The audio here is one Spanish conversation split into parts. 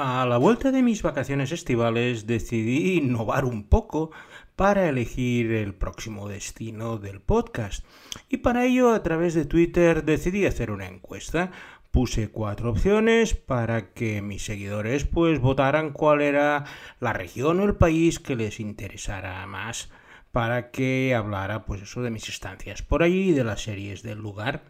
A la vuelta de mis vacaciones estivales decidí innovar un poco para elegir el próximo destino del podcast. Y para ello, a través de Twitter, decidí hacer una encuesta. Puse cuatro opciones para que mis seguidores pues votaran cuál era la región o el país que les interesara más para que hablara pues eso de mis estancias por allí y de las series del lugar.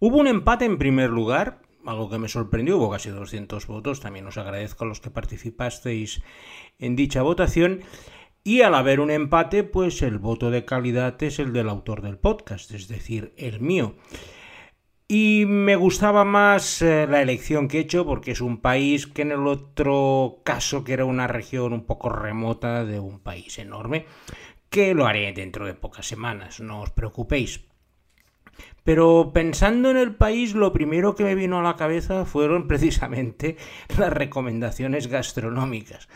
Hubo un empate en primer lugar, algo que me sorprendió, hubo casi 200 votos, también os agradezco a los que participasteis en dicha votación. Y al haber un empate, pues el voto de calidad es el del autor del podcast, es decir, el mío. Y me gustaba más eh, la elección que he hecho porque es un país que en el otro caso, que era una región un poco remota de un país enorme, que lo haré dentro de pocas semanas, no os preocupéis. Pero pensando en el país, lo primero que me vino a la cabeza fueron precisamente las recomendaciones gastronómicas,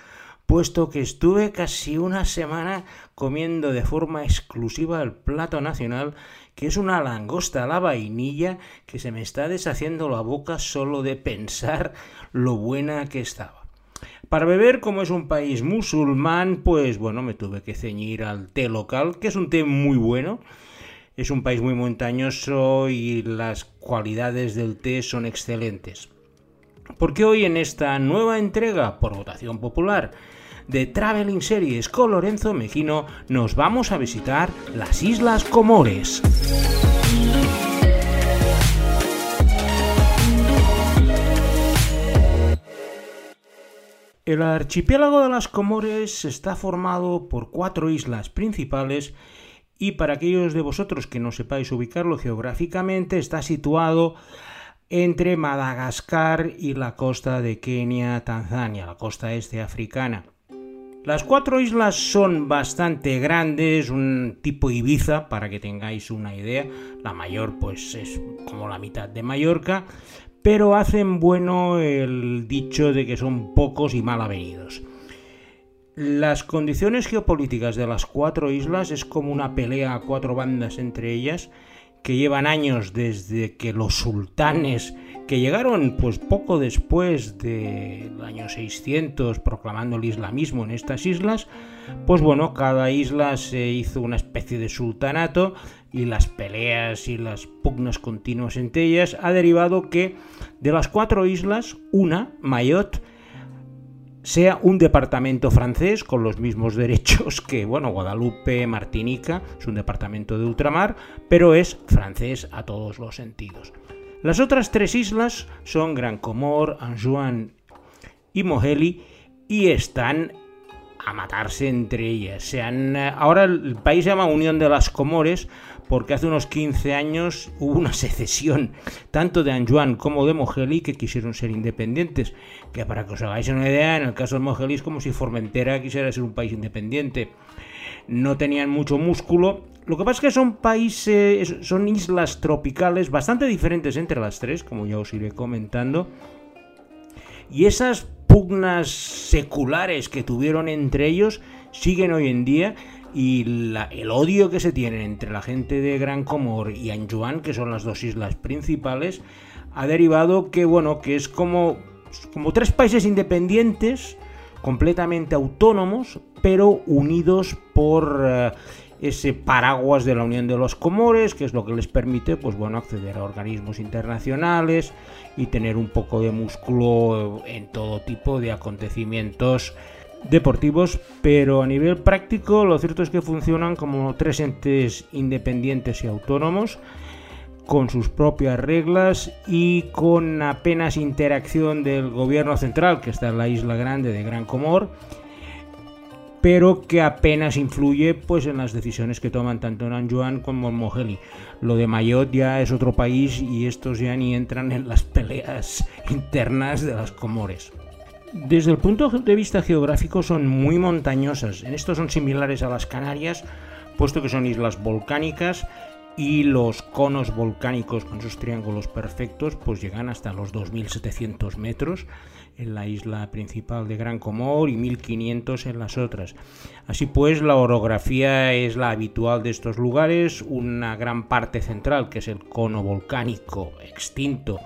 puesto que estuve casi una semana comiendo de forma exclusiva el plato nacional, que es una langosta a la vainilla que se me está deshaciendo la boca solo de pensar lo buena que estaba. Para beber, como es un país musulmán, pues bueno, me tuve que ceñir al té local, que es un té muy bueno, es un país muy montañoso y las cualidades del té son excelentes. Porque hoy en esta nueva entrega, por votación popular, de Traveling Series con Lorenzo Mejino, nos vamos a visitar las Islas Comores. El archipiélago de las Comores está formado por cuatro islas principales y para aquellos de vosotros que no sepáis ubicarlo geográficamente, está situado entre Madagascar y la costa de Kenia, Tanzania, la costa este africana. Las cuatro islas son bastante grandes, un tipo Ibiza, para que tengáis una idea. La mayor pues es como la mitad de Mallorca, pero hacen bueno el dicho de que son pocos y mal avenidos. Las condiciones geopolíticas de las cuatro islas es como una pelea a cuatro bandas entre ellas que llevan años desde que los sultanes que llegaron pues poco después del año 600 proclamando el islamismo en estas islas, pues bueno, cada isla se hizo una especie de sultanato y las peleas y las pugnas continuas entre ellas ha derivado que de las cuatro islas, una, Mayotte, sea un departamento francés con los mismos derechos que, bueno, Guadalupe, Martinica, es un departamento de ultramar, pero es francés a todos los sentidos. Las otras tres islas son Gran Comor, Anjouan y Moheli y están a matarse entre ellas. Se ahora el país se llama Unión de las Comores porque hace unos 15 años hubo una secesión tanto de Anjuan como de Mogeli que quisieron ser independientes. Que para que os hagáis una idea, en el caso de Mogeli es como si Formentera quisiera ser un país independiente. No tenían mucho músculo. Lo que pasa es que son países, son islas tropicales bastante diferentes entre las tres, como ya os iré comentando. Y esas pugnas seculares que tuvieron entre ellos siguen hoy en día y el odio que se tiene entre la gente de Gran Comor y Anjuan, que son las dos islas principales, ha derivado que, bueno, que es como, como tres países independientes, completamente autónomos, pero unidos por eh, ese paraguas de la Unión de los Comores, que es lo que les permite, pues bueno, acceder a organismos internacionales y tener un poco de músculo en todo tipo de acontecimientos deportivos, pero a nivel práctico lo cierto es que funcionan como tres entes independientes y autónomos con sus propias reglas y con apenas interacción del gobierno central que está en la isla grande de Gran Comor pero que apenas influye pues en las decisiones que toman tanto en Anjuan como en. Lo de Mayotte ya es otro país y estos ya ni entran en las peleas internas de las Comores. Desde el punto de vista geográfico son muy montañosas. En esto son similares a las Canarias, puesto que son islas volcánicas y los conos volcánicos con sus triángulos perfectos pues llegan hasta los 2700 metros en la isla principal de Gran Comor y 1500 en las otras. Así pues, la orografía es la habitual de estos lugares, una gran parte central que es el cono volcánico extinto,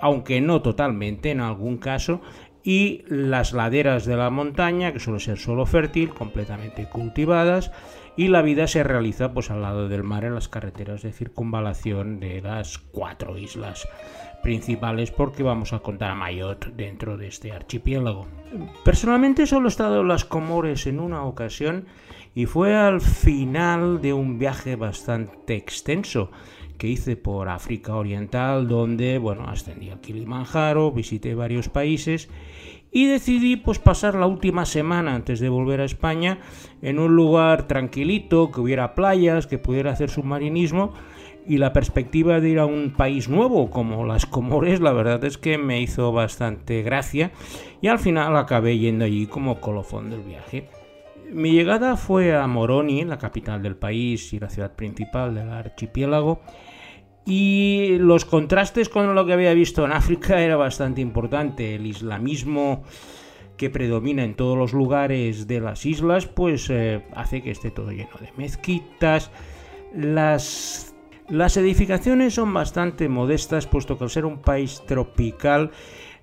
aunque no totalmente en algún caso, y las laderas de la montaña, que suele ser solo fértil, completamente cultivadas, y la vida se realiza pues al lado del mar en las carreteras de circunvalación de las cuatro islas principales porque vamos a contar a Mayotte dentro de este archipiélago. Personalmente solo he estado en las Comores en una ocasión y fue al final de un viaje bastante extenso que hice por África Oriental donde, bueno, ascendí a Kilimanjaro, visité varios países y decidí pues pasar la última semana antes de volver a España en un lugar tranquilito, que hubiera playas, que pudiera hacer submarinismo y la perspectiva de ir a un país nuevo como las Comores, la verdad es que me hizo bastante gracia y al final acabé yendo allí como colofón del viaje. Mi llegada fue a Moroni, la capital del país y la ciudad principal del archipiélago, y los contrastes con lo que había visto en África era bastante importante. El islamismo que predomina en todos los lugares de las islas, pues eh, hace que esté todo lleno de mezquitas. Las las edificaciones son bastante modestas, puesto que al ser un país tropical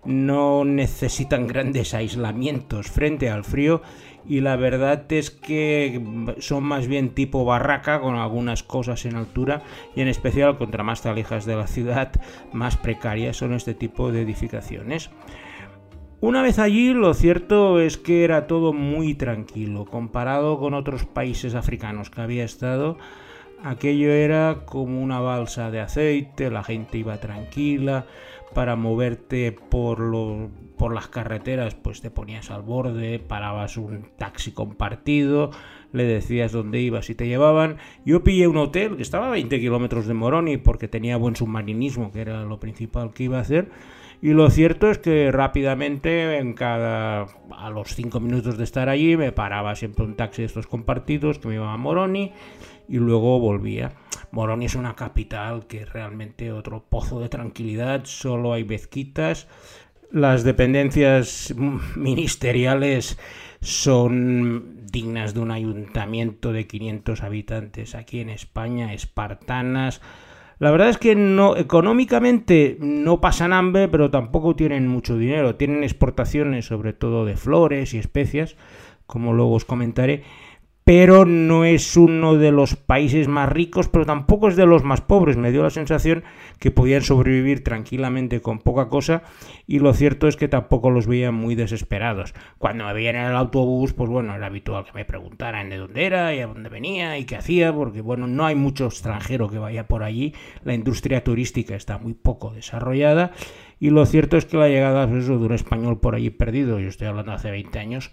no necesitan grandes aislamientos frente al frío y la verdad es que son más bien tipo barraca con algunas cosas en altura y en especial contra más te alejas de la ciudad más precarias son este tipo de edificaciones. Una vez allí lo cierto es que era todo muy tranquilo comparado con otros países africanos que había estado Aquello era como una balsa de aceite, la gente iba tranquila, para moverte por, por las carreteras pues te ponías al borde, parabas un taxi compartido, le decías dónde ibas y te llevaban. Yo pillé un hotel que estaba a 20 kilómetros de Moroni porque tenía buen submarinismo, que era lo principal que iba a hacer. Y lo cierto es que rápidamente, en cada a los 5 minutos de estar allí, me paraba siempre un taxi de estos compartidos que me iba a Moroni y luego volvía. Moroni es una capital que es realmente otro pozo de tranquilidad, solo hay mezquitas. Las dependencias ministeriales son dignas de un ayuntamiento de 500 habitantes aquí en España, espartanas. La verdad es que no económicamente no pasan hambre, pero tampoco tienen mucho dinero. Tienen exportaciones sobre todo de flores y especias, como luego os comentaré pero no es uno de los países más ricos, pero tampoco es de los más pobres. Me dio la sensación que podían sobrevivir tranquilamente con poca cosa y lo cierto es que tampoco los veía muy desesperados. Cuando me veían en el autobús, pues bueno, era habitual que me preguntaran de dónde era y a dónde venía y qué hacía, porque bueno, no hay mucho extranjero que vaya por allí. La industria turística está muy poco desarrollada y lo cierto es que la llegada pues de un español por allí perdido, yo estoy hablando hace 20 años,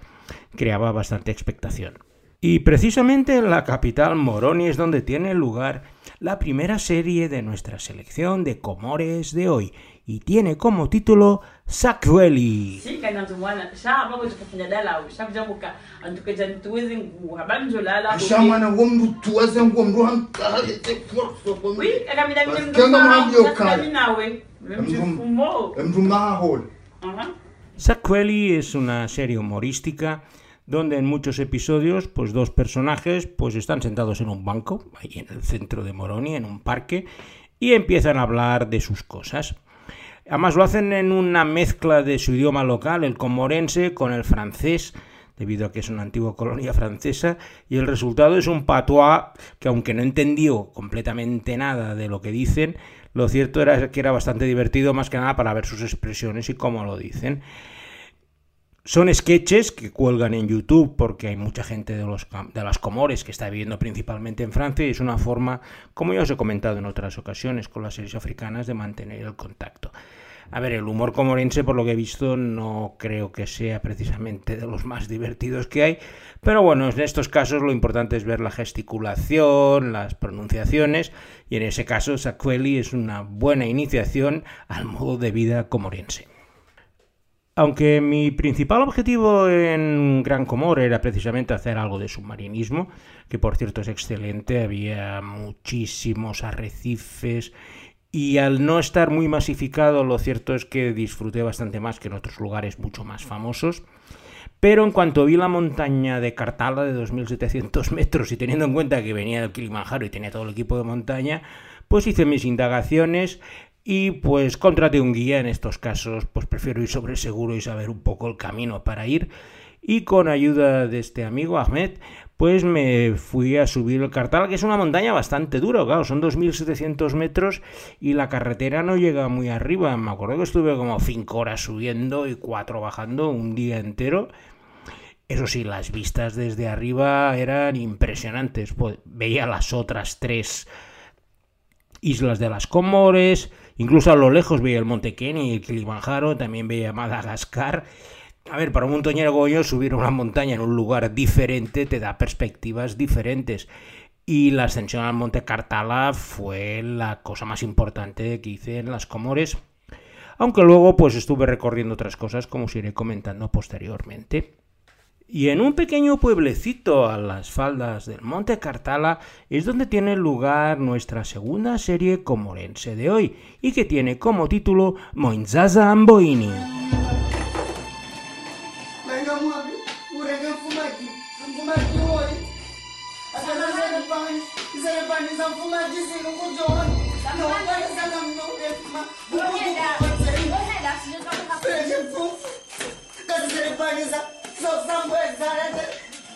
creaba bastante expectación. Y precisamente en la capital Moroni es donde tiene lugar la primera serie de nuestra selección de Comores de hoy. Y tiene como título Sakweli. Sakweli es una serie humorística donde en muchos episodios, pues dos personajes, pues están sentados en un banco, ahí en el centro de Moroni, en un parque, y empiezan a hablar de sus cosas. Además lo hacen en una mezcla de su idioma local, el comorense, con el francés, debido a que es una antigua colonia francesa, y el resultado es un patois que aunque no entendió completamente nada de lo que dicen, lo cierto era que era bastante divertido más que nada para ver sus expresiones y cómo lo dicen. Son sketches que cuelgan en YouTube porque hay mucha gente de, los, de las Comores que está viviendo principalmente en Francia y es una forma, como ya os he comentado en otras ocasiones con las series africanas, de mantener el contacto. A ver, el humor comorense, por lo que he visto, no creo que sea precisamente de los más divertidos que hay, pero bueno, en estos casos lo importante es ver la gesticulación, las pronunciaciones, y en ese caso Sakweli es una buena iniciación al modo de vida comorense. Aunque mi principal objetivo en Gran Comor era precisamente hacer algo de submarinismo, que por cierto es excelente, había muchísimos arrecifes y al no estar muy masificado lo cierto es que disfruté bastante más que en otros lugares mucho más famosos. Pero en cuanto vi la montaña de Cartala de 2.700 metros y teniendo en cuenta que venía del Kilimanjaro y tenía todo el equipo de montaña, pues hice mis indagaciones y pues contraté un guía en estos casos, pues prefiero ir sobre seguro y saber un poco el camino para ir. Y con ayuda de este amigo Ahmed, pues me fui a subir el Cartal, que es una montaña bastante dura, claro, son 2.700 metros y la carretera no llega muy arriba. Me acuerdo que estuve como 5 horas subiendo y 4 bajando un día entero. Eso sí, las vistas desde arriba eran impresionantes. Pues, veía las otras tres islas de las Comores, incluso a lo lejos veía el Monte Kenia y el Kilimanjaro, también veía Madagascar. A ver, para un montañero como yo, subir una montaña en un lugar diferente te da perspectivas diferentes. Y la ascensión al Monte Cartala fue la cosa más importante que hice en las Comores. Aunque luego pues estuve recorriendo otras cosas como os iré comentando posteriormente. Y en un pequeño pueblecito a las faldas del Monte Cartala es donde tiene lugar nuestra segunda serie comorense de hoy y que tiene como título Moinzaza Amboini.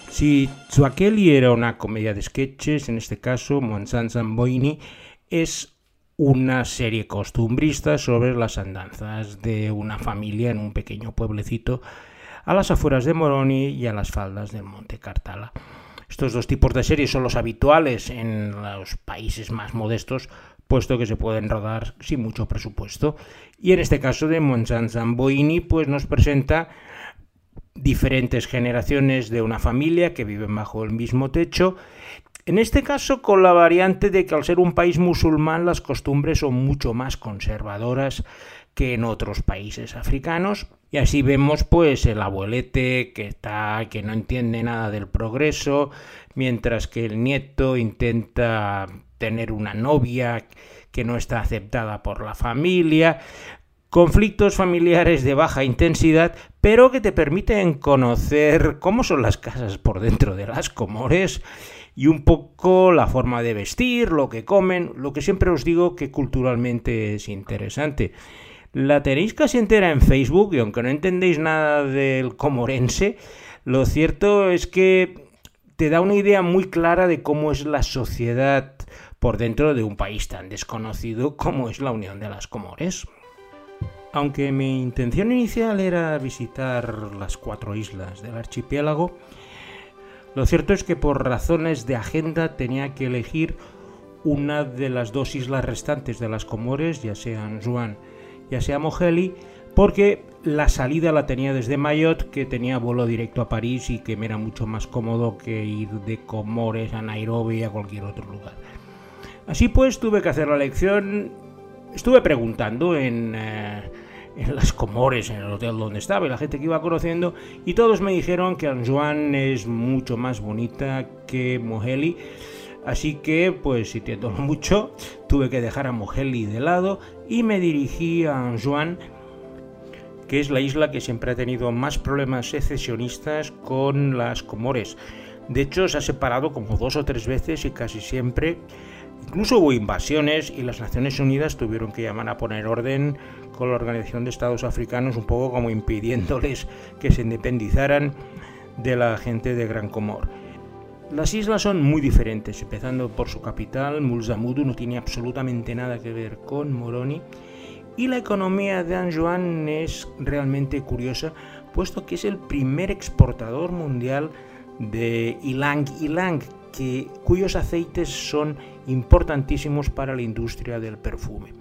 Si Zuacchelli era una comedia de sketches, en este caso Monsan Zamboini es una serie costumbrista sobre las andanzas de una familia en un pequeño pueblecito a las afueras de Moroni y a las faldas del Monte Cartala. Estos dos tipos de series son los habituales en los países más modestos, puesto que se pueden rodar sin mucho presupuesto. Y en este caso de Monsan Zamboini, pues nos presenta diferentes generaciones de una familia que viven bajo el mismo techo. En este caso, con la variante de que al ser un país musulmán las costumbres son mucho más conservadoras que en otros países africanos. Y así vemos pues el abuelete que está que no entiende nada del progreso, mientras que el nieto intenta tener una novia que no está aceptada por la familia conflictos familiares de baja intensidad, pero que te permiten conocer cómo son las casas por dentro de las comores y un poco la forma de vestir, lo que comen, lo que siempre os digo que culturalmente es interesante. La tenéis casi entera en Facebook y aunque no entendéis nada del comorense, lo cierto es que te da una idea muy clara de cómo es la sociedad por dentro de un país tan desconocido como es la Unión de las Comores. Aunque mi intención inicial era visitar las cuatro islas del archipiélago, lo cierto es que por razones de agenda tenía que elegir una de las dos islas restantes de las Comores, ya sea Anjuan, ya sea Moheli, porque la salida la tenía desde Mayotte, que tenía vuelo directo a París y que me era mucho más cómodo que ir de Comores a Nairobi a cualquier otro lugar. Así pues, tuve que hacer la elección. Estuve preguntando en eh, en las Comores, en el hotel donde estaba, y la gente que iba conociendo, y todos me dijeron que Anjuan es mucho más bonita que Moheli. Así que, pues sintiendo mucho, tuve que dejar a Moheli de lado y me dirigí a Anjuan, que es la isla que siempre ha tenido más problemas secesionistas con las Comores. De hecho, se ha separado como dos o tres veces y casi siempre Incluso hubo invasiones y las Naciones Unidas tuvieron que llamar a poner orden con la Organización de Estados Africanos, un poco como impidiéndoles que se independizaran de la gente de Gran Comor. Las islas son muy diferentes, empezando por su capital, Mulzamudu, no tiene absolutamente nada que ver con Moroni, y la economía de Anjuan es realmente curiosa, puesto que es el primer exportador mundial de ilang ilang, cuyos aceites son importantísimos para la industria del perfume.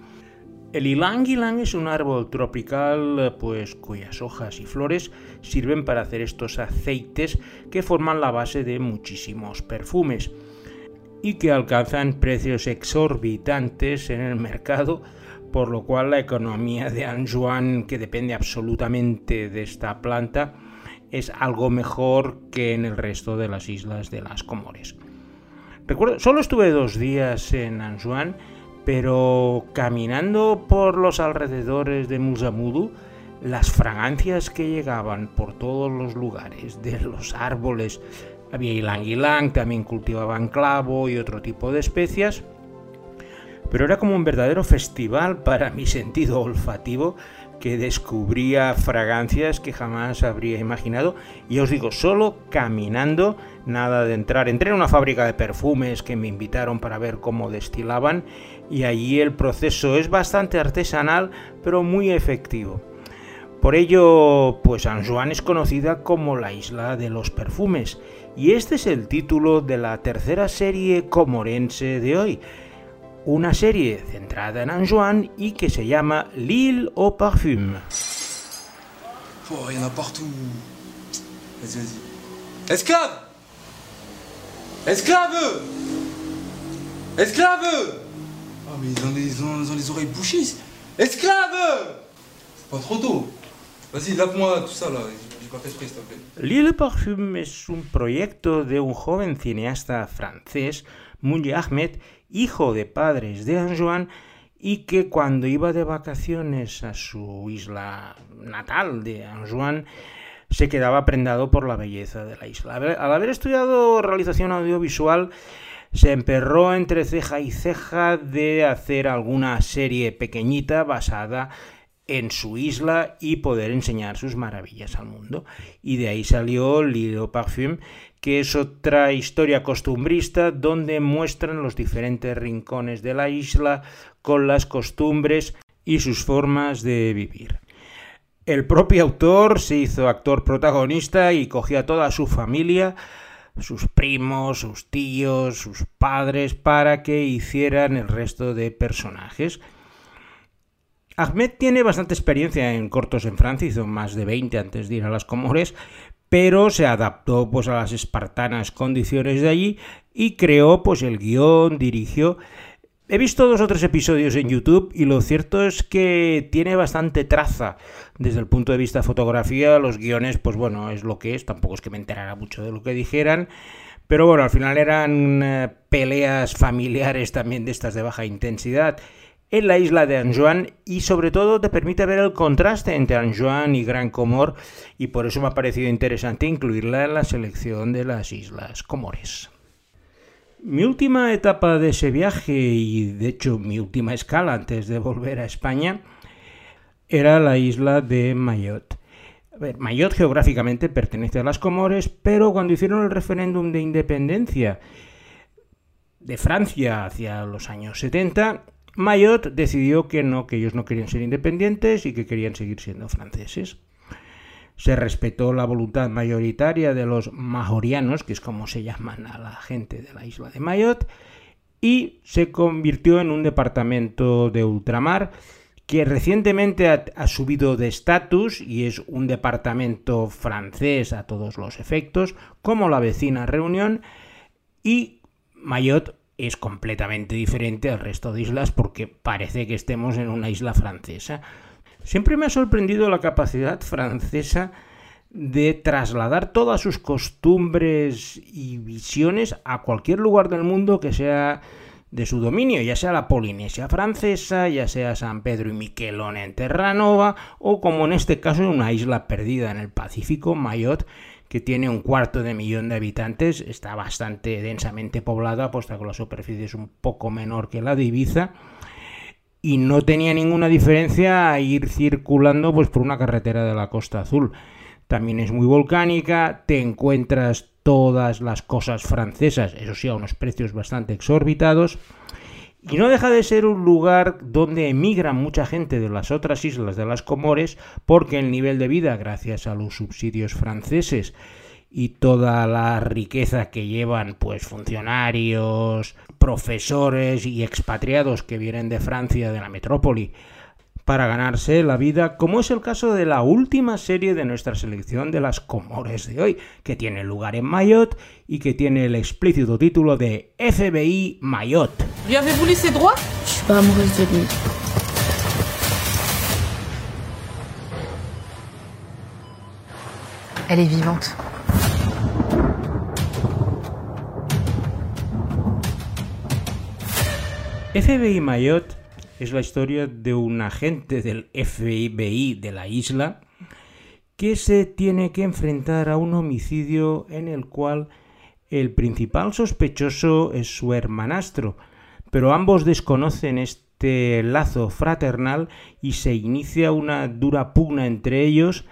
El ylang ylang es un árbol tropical pues, cuyas hojas y flores sirven para hacer estos aceites que forman la base de muchísimos perfumes y que alcanzan precios exorbitantes en el mercado, por lo cual la economía de Anjuan, que depende absolutamente de esta planta, es algo mejor que en el resto de las islas de las Comores. Recuerdo, solo estuve dos días en Anjuan, pero caminando por los alrededores de Musamudu, las fragancias que llegaban por todos los lugares, de los árboles, había ylang ylang, también cultivaban clavo y otro tipo de especias, pero era como un verdadero festival para mi sentido olfativo que descubría fragancias que jamás habría imaginado. Y os digo, solo caminando, nada de entrar. Entré en una fábrica de perfumes que me invitaron para ver cómo destilaban y allí el proceso es bastante artesanal, pero muy efectivo. Por ello, pues Anjouan es conocida como la isla de los perfumes, y este es el título de la tercera serie comorense de hoy, una serie centrada en Anjouan y que se llama L'île au parfum. Oh, y en a partout. Vas-y, vas-y. Esclave Esclave Esclave Oh, mais ils ont, les, ils ont les oreilles bouchées. Esclave C'est pas trop tôt. Vas-y, lave-moi tout ça là. L'île parfum es un proyecto de un joven cineasta francés, Mouli Ahmed, hijo de padres de Anjouan, y que cuando iba de vacaciones a su isla natal de Anjouan, se quedaba prendado por la belleza de la isla. Al haber estudiado realización audiovisual, se emperró entre ceja y ceja de hacer alguna serie pequeñita basada en su isla y poder enseñar sus maravillas al mundo. Y de ahí salió Lilo Parfum, que es otra historia costumbrista donde muestran los diferentes rincones de la isla con las costumbres y sus formas de vivir. El propio autor se hizo actor protagonista y cogió a toda su familia, sus primos, sus tíos, sus padres, para que hicieran el resto de personajes. Ahmed tiene bastante experiencia en cortos en Francia, hizo más de 20 antes de ir a las Comores, pero se adaptó pues a las espartanas condiciones de allí y creó pues el guion, dirigió. He visto dos o tres episodios en YouTube y lo cierto es que tiene bastante traza desde el punto de vista de fotografía. Los guiones, pues bueno, es lo que es, tampoco es que me enterara mucho de lo que dijeran. Pero bueno, al final eran eh, peleas familiares también de estas de baja intensidad en la isla de Anjouan y sobre todo te permite ver el contraste entre Anjouan y Gran Comor y por eso me ha parecido interesante incluirla en la selección de las islas Comores. Mi última etapa de ese viaje y de hecho mi última escala antes de volver a España era la isla de Mayotte. Mayotte geográficamente pertenece a las Comores, pero cuando hicieron el referéndum de independencia de Francia hacia los años 70, Mayotte decidió que no, que ellos no querían ser independientes y que querían seguir siendo franceses. Se respetó la voluntad mayoritaria de los majorianos, que es como se llaman a la gente de la isla de Mayotte, y se convirtió en un departamento de ultramar que recientemente ha, ha subido de estatus y es un departamento francés a todos los efectos, como la vecina Reunión, y Mayotte es completamente diferente al resto de islas porque parece que estemos en una isla francesa. Siempre me ha sorprendido la capacidad francesa de trasladar todas sus costumbres y visiones a cualquier lugar del mundo que sea de su dominio, ya sea la Polinesia francesa, ya sea San Pedro y Miquelón en Terranova, o como en este caso una isla perdida en el Pacífico, Mayotte, que tiene un cuarto de millón de habitantes, está bastante densamente poblada, puesto que la superficie es un poco menor que la de Ibiza, y no tenía ninguna diferencia a ir circulando pues, por una carretera de la Costa Azul. También es muy volcánica, te encuentras todas las cosas francesas, eso sí, a unos precios bastante exorbitados. Y no deja de ser un lugar donde emigra mucha gente de las otras islas de las Comores porque el nivel de vida, gracias a los subsidios franceses y toda la riqueza que llevan pues funcionarios, profesores y expatriados que vienen de Francia, de la metrópoli, para ganarse la vida, como es el caso de la última serie de nuestra selección de las Comores de hoy, que tiene lugar en Mayotte y que tiene el explícito título de FBI Mayotte. Lui avez-vous laissé droit Je suis pas amoureuse de lui. Elle est vivante. FBI Mayotte es la historia de un agente del FBI de la isla que se tiene que enfrentar a un homicidio en el cual el principal sospechoso es su hermanastro, pero ambos desconocen este lazo fraternal y se inicia una dura pugna entre ellos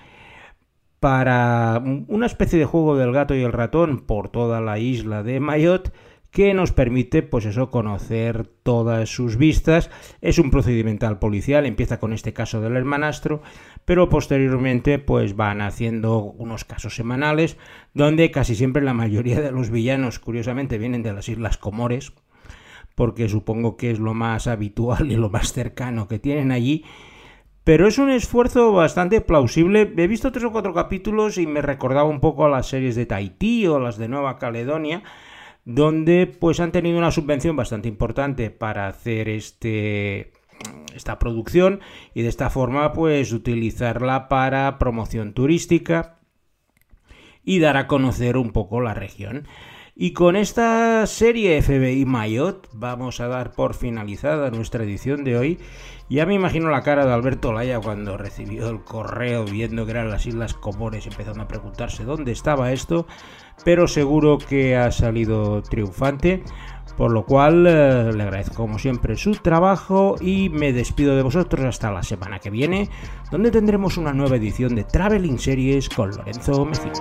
para una especie de juego del gato y el ratón por toda la isla de Mayotte que nos permite, pues eso, conocer todas sus vistas. Es un procedimental policial, empieza con este caso del hermanastro, pero posteriormente, pues van haciendo unos casos semanales, donde casi siempre la mayoría de los villanos, curiosamente, vienen de las Islas Comores, porque supongo que es lo más habitual y lo más cercano que tienen allí. Pero es un esfuerzo bastante plausible. He visto tres o cuatro capítulos y me recordaba un poco a las series de Tahití o las de Nueva Caledonia donde pues han tenido una subvención bastante importante para hacer este esta producción y de esta forma pues utilizarla para promoción turística y dar a conocer un poco la región. Y con esta serie FBI Mayotte vamos a dar por finalizada nuestra edición de hoy. Ya me imagino la cara de Alberto Laya cuando recibió el correo viendo que eran las Islas Comores empezando a preguntarse dónde estaba esto, pero seguro que ha salido triunfante. Por lo cual eh, le agradezco como siempre su trabajo y me despido de vosotros hasta la semana que viene, donde tendremos una nueva edición de Traveling Series con Lorenzo Mejía.